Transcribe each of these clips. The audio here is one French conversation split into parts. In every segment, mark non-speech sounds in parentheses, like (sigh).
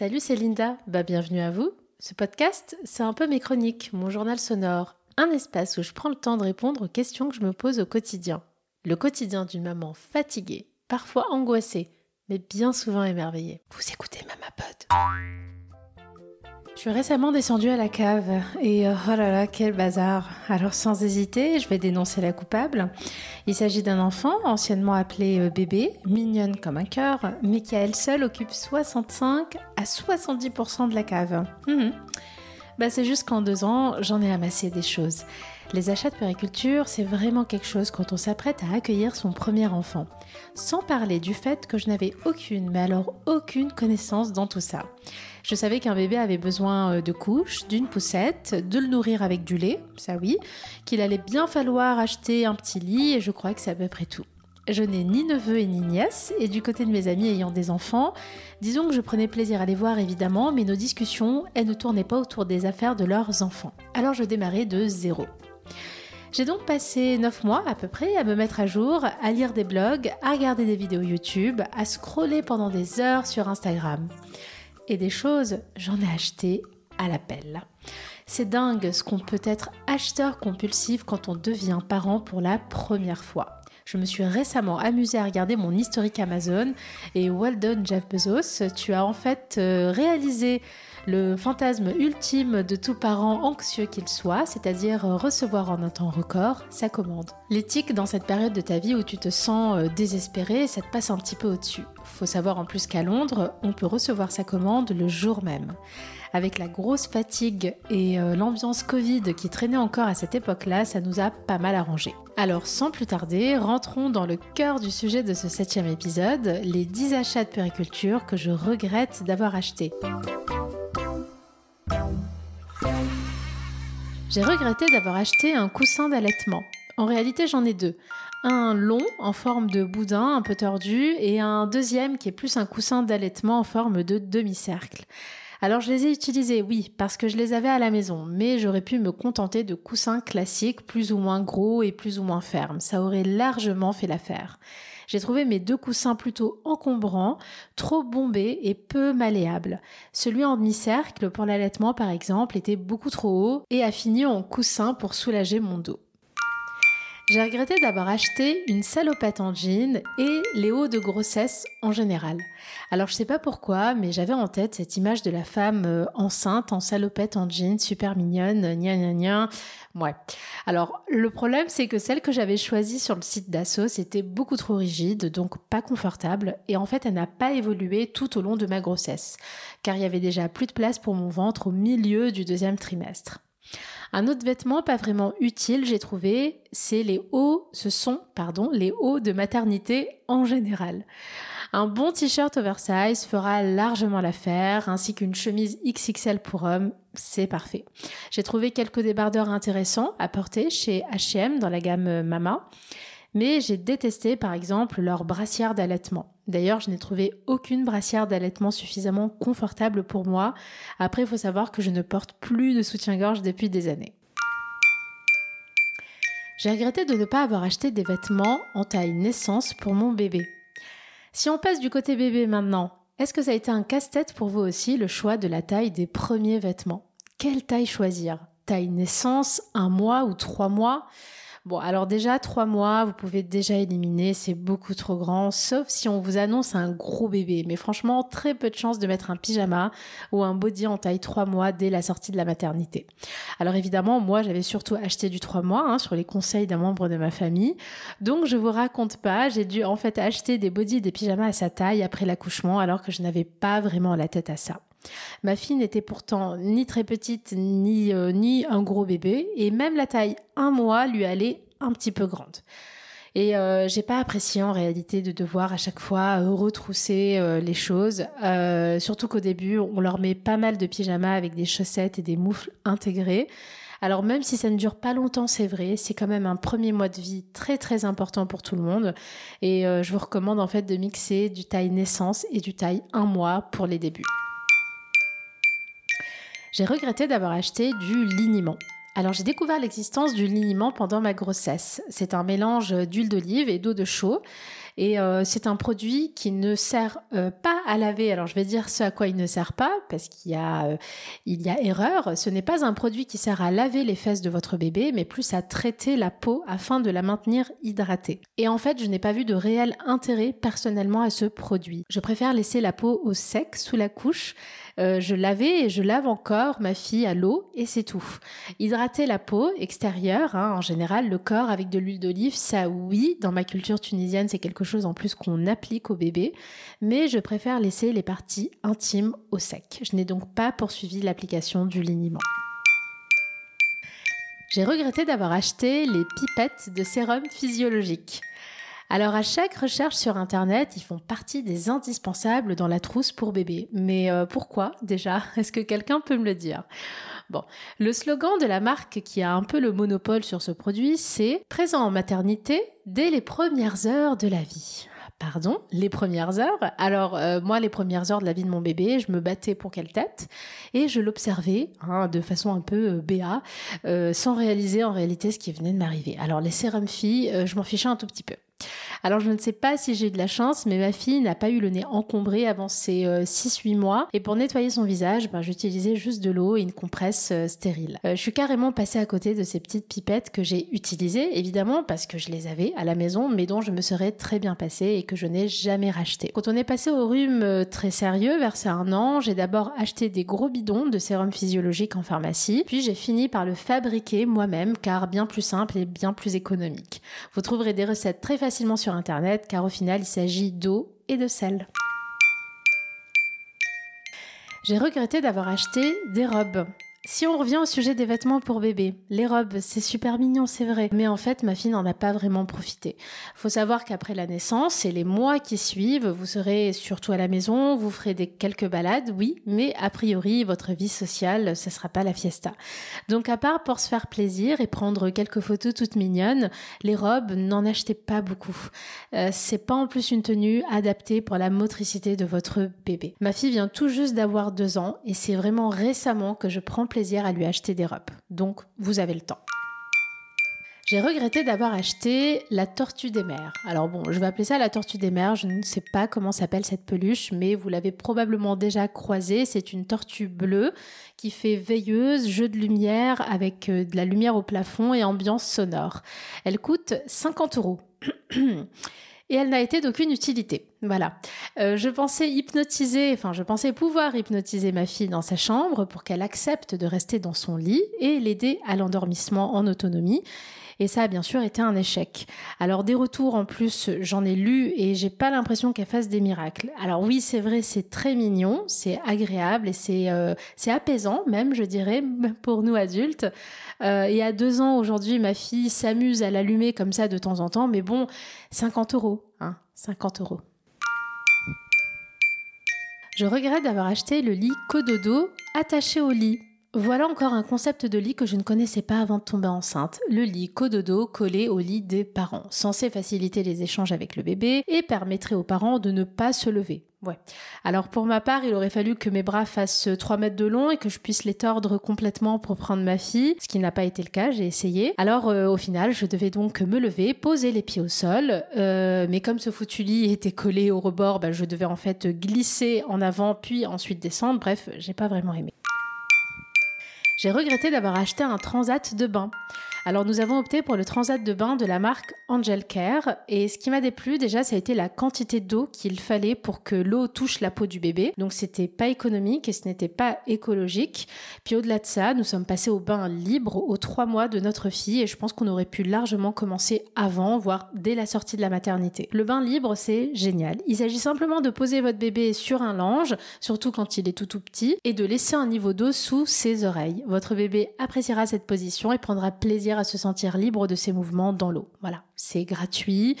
Salut, c'est Linda. Bah, bienvenue à vous. Ce podcast, c'est un peu mes chroniques, mon journal sonore, un espace où je prends le temps de répondre aux questions que je me pose au quotidien. Le quotidien d'une maman fatiguée, parfois angoissée, mais bien souvent émerveillée. Vous écoutez Mamapod. Je suis récemment descendue à la cave et oh là là, quel bazar. Alors sans hésiter, je vais dénoncer la coupable. Il s'agit d'un enfant, anciennement appelé euh, bébé, mignonne comme un cœur, mais qui à elle seule occupe 65 à 70% de la cave. Mhm. Bah, c'est juste qu'en deux ans, j'en ai amassé des choses. Les achats de périculture, c'est vraiment quelque chose quand on s'apprête à accueillir son premier enfant. Sans parler du fait que je n'avais aucune, mais alors aucune connaissance dans tout ça. Je savais qu'un bébé avait besoin euh, de couches, d'une poussette, de le nourrir avec du lait, ça oui, qu'il allait bien falloir acheter un petit lit et je crois que c'est à peu près tout. Je n'ai ni neveu et ni nièce, et du côté de mes amis ayant des enfants, disons que je prenais plaisir à les voir évidemment, mais nos discussions, elles ne tournaient pas autour des affaires de leurs enfants. Alors je démarrais de zéro. J'ai donc passé 9 mois à peu près à me mettre à jour, à lire des blogs, à regarder des vidéos YouTube, à scroller pendant des heures sur Instagram et des choses, j'en ai acheté à la pelle. C'est dingue ce qu'on peut être acheteur compulsif quand on devient parent pour la première fois. Je me suis récemment amusée à regarder mon historique Amazon et well done Jeff Bezos, tu as en fait euh, réalisé le fantasme ultime de tout parent anxieux qu'il soit, c'est-à-dire recevoir en un temps record sa commande. L'éthique dans cette période de ta vie où tu te sens euh, désespéré, ça te passe un petit peu au-dessus. Faut savoir en plus qu'à Londres, on peut recevoir sa commande le jour même. Avec la grosse fatigue et euh, l'ambiance Covid qui traînait encore à cette époque-là, ça nous a pas mal arrangé. Alors sans plus tarder, rentrons dans le cœur du sujet de ce septième épisode, les 10 achats de périculture que je regrette d'avoir achetés. J'ai regretté d'avoir acheté un coussin d'allaitement. En réalité, j'en ai deux. Un long en forme de boudin un peu tordu et un deuxième qui est plus un coussin d'allaitement en forme de demi-cercle. Alors je les ai utilisés, oui, parce que je les avais à la maison, mais j'aurais pu me contenter de coussins classiques plus ou moins gros et plus ou moins fermes. Ça aurait largement fait l'affaire j'ai trouvé mes deux coussins plutôt encombrants, trop bombés et peu malléables. Celui en demi-cercle pour l'allaitement par exemple était beaucoup trop haut et a fini en coussin pour soulager mon dos. J'ai regretté d'avoir acheté une salopette en jean et les hauts de grossesse en général. Alors je sais pas pourquoi, mais j'avais en tête cette image de la femme euh, enceinte en salopette en jean, super mignonne, gna gna gna. Ouais. Alors le problème c'est que celle que j'avais choisie sur le site d'Assos était beaucoup trop rigide, donc pas confortable, et en fait elle n'a pas évolué tout au long de ma grossesse, car il y avait déjà plus de place pour mon ventre au milieu du deuxième trimestre. Un autre vêtement pas vraiment utile, j'ai trouvé, c'est les hauts, ce sont, pardon, les hauts de maternité en général. Un bon t-shirt oversize fera largement l'affaire, ainsi qu'une chemise XXL pour hommes, c'est parfait. J'ai trouvé quelques débardeurs intéressants à porter chez H&M dans la gamme Mama mais j'ai détesté par exemple leur brassière d'allaitement. D'ailleurs, je n'ai trouvé aucune brassière d'allaitement suffisamment confortable pour moi. Après, il faut savoir que je ne porte plus de soutien-gorge depuis des années. J'ai regretté de ne pas avoir acheté des vêtements en taille naissance pour mon bébé. Si on passe du côté bébé maintenant, est-ce que ça a été un casse-tête pour vous aussi le choix de la taille des premiers vêtements? Quelle taille choisir? Taille naissance, un mois ou trois mois? Bon, alors déjà, trois mois, vous pouvez déjà éliminer, c'est beaucoup trop grand, sauf si on vous annonce un gros bébé. Mais franchement, très peu de chances de mettre un pyjama ou un body en taille trois mois dès la sortie de la maternité. Alors évidemment, moi, j'avais surtout acheté du trois mois hein, sur les conseils d'un membre de ma famille. Donc, je vous raconte pas, j'ai dû en fait acheter des bodys et des pyjamas à sa taille après l'accouchement alors que je n'avais pas vraiment la tête à ça. Ma fille n'était pourtant ni très petite ni, euh, ni un gros bébé et même la taille un mois lui allait un petit peu grande. Et euh, j'ai pas apprécié en réalité de devoir à chaque fois euh, retrousser les choses. surtout qu'au début, on leur met pas mal de pyjamas avec des chaussettes et des moufles intégrés. Alors même si ça ne dure pas longtemps, c'est vrai, c'est quand même un premier mois de vie très très important pour tout le monde. Et je vous recommande en fait de mixer du taille naissance et du taille un mois pour les débuts. J'ai regretté d'avoir acheté du liniment. Alors j'ai découvert l'existence du liniment pendant ma grossesse. C'est un mélange d'huile d'olive et d'eau de chaux Et euh, c'est un produit qui ne sert euh, pas à laver. Alors je vais dire ce à quoi il ne sert pas, parce qu'il y a, euh, y a erreur. Ce n'est pas un produit qui sert à laver les fesses de votre bébé, mais plus à traiter la peau afin de la maintenir hydratée. Et en fait, je n'ai pas vu de réel intérêt personnellement à ce produit. Je préfère laisser la peau au sec sous la couche je lavais et je lave encore ma fille à l'eau et c'est tout. Hydrater la peau extérieure, hein, en général, le corps avec de l'huile d'olive, ça oui, dans ma culture tunisienne, c'est quelque chose en plus qu'on applique au bébé, mais je préfère laisser les parties intimes au sec. Je n'ai donc pas poursuivi l'application du liniment. J'ai regretté d'avoir acheté les pipettes de sérum physiologique. Alors à chaque recherche sur Internet, ils font partie des indispensables dans la trousse pour bébé. Mais euh, pourquoi déjà? (laughs) Est-ce que quelqu'un peut me le dire? Bon, le slogan de la marque qui a un peu le monopole sur ce produit, c'est présent en maternité dès les premières heures de la vie. Pardon, les premières heures? Alors euh, moi, les premières heures de la vie de mon bébé, je me battais pour quelle tête et je l'observais hein, de façon un peu euh, béat, sans réaliser en réalité ce qui venait de m'arriver. Alors les sérums filles, je m'en fichais un tout petit peu. Alors je ne sais pas si j'ai eu de la chance, mais ma fille n'a pas eu le nez encombré avant ses 6-8 euh, mois. Et pour nettoyer son visage, ben, j'utilisais juste de l'eau et une compresse euh, stérile. Euh, je suis carrément passée à côté de ces petites pipettes que j'ai utilisées, évidemment, parce que je les avais à la maison, mais dont je me serais très bien passée et que je n'ai jamais racheté. Quand on est passé au rhume très sérieux, vers un an, j'ai d'abord acheté des gros bidons de sérum physiologique en pharmacie, puis j'ai fini par le fabriquer moi-même, car bien plus simple et bien plus économique. Vous trouverez des recettes très facilement sur Internet car au final il s'agit d'eau et de sel. J'ai regretté d'avoir acheté des robes. Si on revient au sujet des vêtements pour bébé, les robes, c'est super mignon, c'est vrai. Mais en fait, ma fille n'en a pas vraiment profité. Faut savoir qu'après la naissance et les mois qui suivent, vous serez surtout à la maison, vous ferez des quelques balades, oui, mais a priori, votre vie sociale, ce sera pas la fiesta. Donc, à part pour se faire plaisir et prendre quelques photos toutes mignonnes, les robes, n'en achetez pas beaucoup. Euh, c'est pas en plus une tenue adaptée pour la motricité de votre bébé. Ma fille vient tout juste d'avoir deux ans et c'est vraiment récemment que je prends plaisir à lui acheter des robes. Donc, vous avez le temps. J'ai regretté d'avoir acheté la tortue des mers. Alors bon, je vais appeler ça la tortue des mers, je ne sais pas comment s'appelle cette peluche, mais vous l'avez probablement déjà croisée. C'est une tortue bleue qui fait veilleuse, jeu de lumière avec euh, de la lumière au plafond et ambiance sonore. Elle coûte 50 euros. (clears throat) et elle n'a été d'aucune utilité. Voilà. Euh, je pensais hypnotiser, enfin je pensais pouvoir hypnotiser ma fille dans sa chambre pour qu'elle accepte de rester dans son lit et l'aider à l'endormissement en autonomie. Et ça a bien sûr été un échec. Alors des retours en plus, j'en ai lu et j'ai pas l'impression qu'elle fasse des miracles. Alors oui, c'est vrai, c'est très mignon, c'est agréable et c'est euh, c'est apaisant même, je dirais, (laughs) pour nous adultes. Euh, et à deux ans aujourd'hui, ma fille s'amuse à l'allumer comme ça de temps en temps, mais bon, 50 euros, hein, 50 euros. Je regrette d'avoir acheté le lit Cododo attaché au lit voilà encore un concept de lit que je ne connaissais pas avant de tomber enceinte. Le lit cododo collé au lit des parents, censé faciliter les échanges avec le bébé et permettrait aux parents de ne pas se lever. Ouais. Alors pour ma part, il aurait fallu que mes bras fassent 3 mètres de long et que je puisse les tordre complètement pour prendre ma fille, ce qui n'a pas été le cas, j'ai essayé. Alors euh, au final, je devais donc me lever, poser les pieds au sol, euh, mais comme ce foutu lit était collé au rebord, bah, je devais en fait glisser en avant puis ensuite descendre. Bref, j'ai pas vraiment aimé. J'ai regretté d'avoir acheté un transat de bain. Alors nous avons opté pour le transat de bain de la marque Angel Care et ce qui m'a déplu déjà ça a été la quantité d'eau qu'il fallait pour que l'eau touche la peau du bébé. Donc c'était pas économique et ce n'était pas écologique. Puis au-delà de ça, nous sommes passés au bain libre aux trois mois de notre fille et je pense qu'on aurait pu largement commencer avant, voire dès la sortie de la maternité. Le bain libre c'est génial. Il s'agit simplement de poser votre bébé sur un linge, surtout quand il est tout tout petit, et de laisser un niveau d'eau sous ses oreilles. Votre bébé appréciera cette position et prendra plaisir à se sentir libre de ses mouvements dans l'eau. Voilà, c'est gratuit.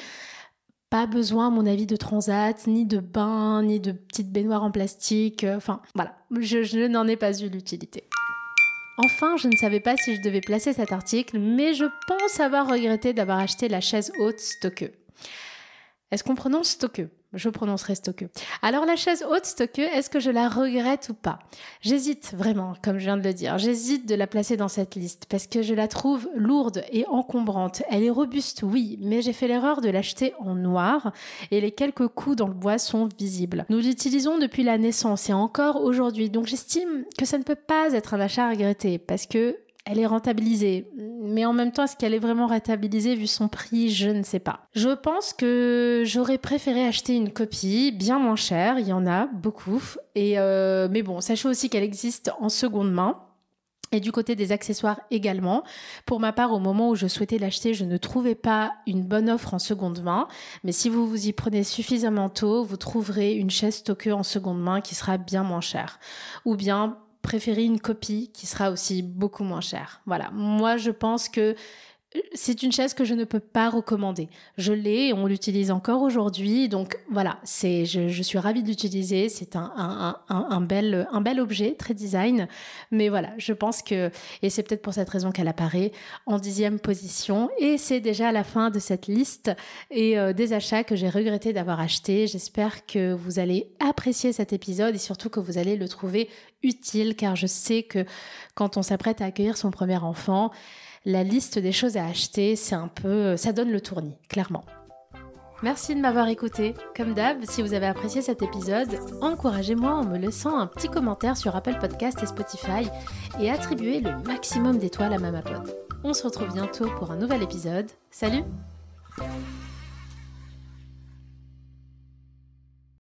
Pas besoin, à mon avis, de transat, ni de bain, ni de petites baignoires en plastique. Enfin, voilà, je, je n'en ai pas eu l'utilité. Enfin, je ne savais pas si je devais placer cet article, mais je pense avoir regretté d'avoir acheté la chaise haute Stokke. Est-ce qu'on prononce Stokke je prononcerai Stokke. Alors la chaise haute Stokke, est-ce que je la regrette ou pas? J'hésite vraiment, comme je viens de le dire. J'hésite de la placer dans cette liste parce que je la trouve lourde et encombrante. Elle est robuste, oui, mais j'ai fait l'erreur de l'acheter en noir et les quelques coups dans le bois sont visibles. Nous l'utilisons depuis la naissance et encore aujourd'hui, donc j'estime que ça ne peut pas être un achat à regretter parce que elle est rentabilisée. Mais en même temps, est-ce qu'elle est vraiment rentabilisée vu son prix? Je ne sais pas. Je pense que j'aurais préféré acheter une copie bien moins chère. Il y en a beaucoup. Et euh, mais bon, sachez aussi qu'elle existe en seconde main. Et du côté des accessoires également. Pour ma part, au moment où je souhaitais l'acheter, je ne trouvais pas une bonne offre en seconde main. Mais si vous vous y prenez suffisamment tôt, vous trouverez une chaise stockée en seconde main qui sera bien moins chère. Ou bien préférer une copie qui sera aussi beaucoup moins chère. Voilà, moi je pense que c'est une chaise que je ne peux pas recommander. Je l'ai on l'utilise encore aujourd'hui. Donc voilà, c'est, je, suis ravie de l'utiliser. C'est un, un, un, bel, un bel objet, très design. Mais voilà, je pense que, et c'est peut-être pour cette raison qu'elle apparaît en dixième position. Et c'est déjà la fin de cette liste et euh, des achats que j'ai regretté d'avoir achetés. J'espère que vous allez apprécier cet épisode et surtout que vous allez le trouver utile car je sais que quand on s'apprête à accueillir son premier enfant, la liste des choses à acheter, c'est un peu, ça donne le tournis, clairement. Merci de m'avoir écouté. Comme d'hab, si vous avez apprécié cet épisode, encouragez-moi en me laissant un petit commentaire sur Apple Podcast et Spotify et attribuez le maximum d'étoiles à Mamapod. On se retrouve bientôt pour un nouvel épisode. Salut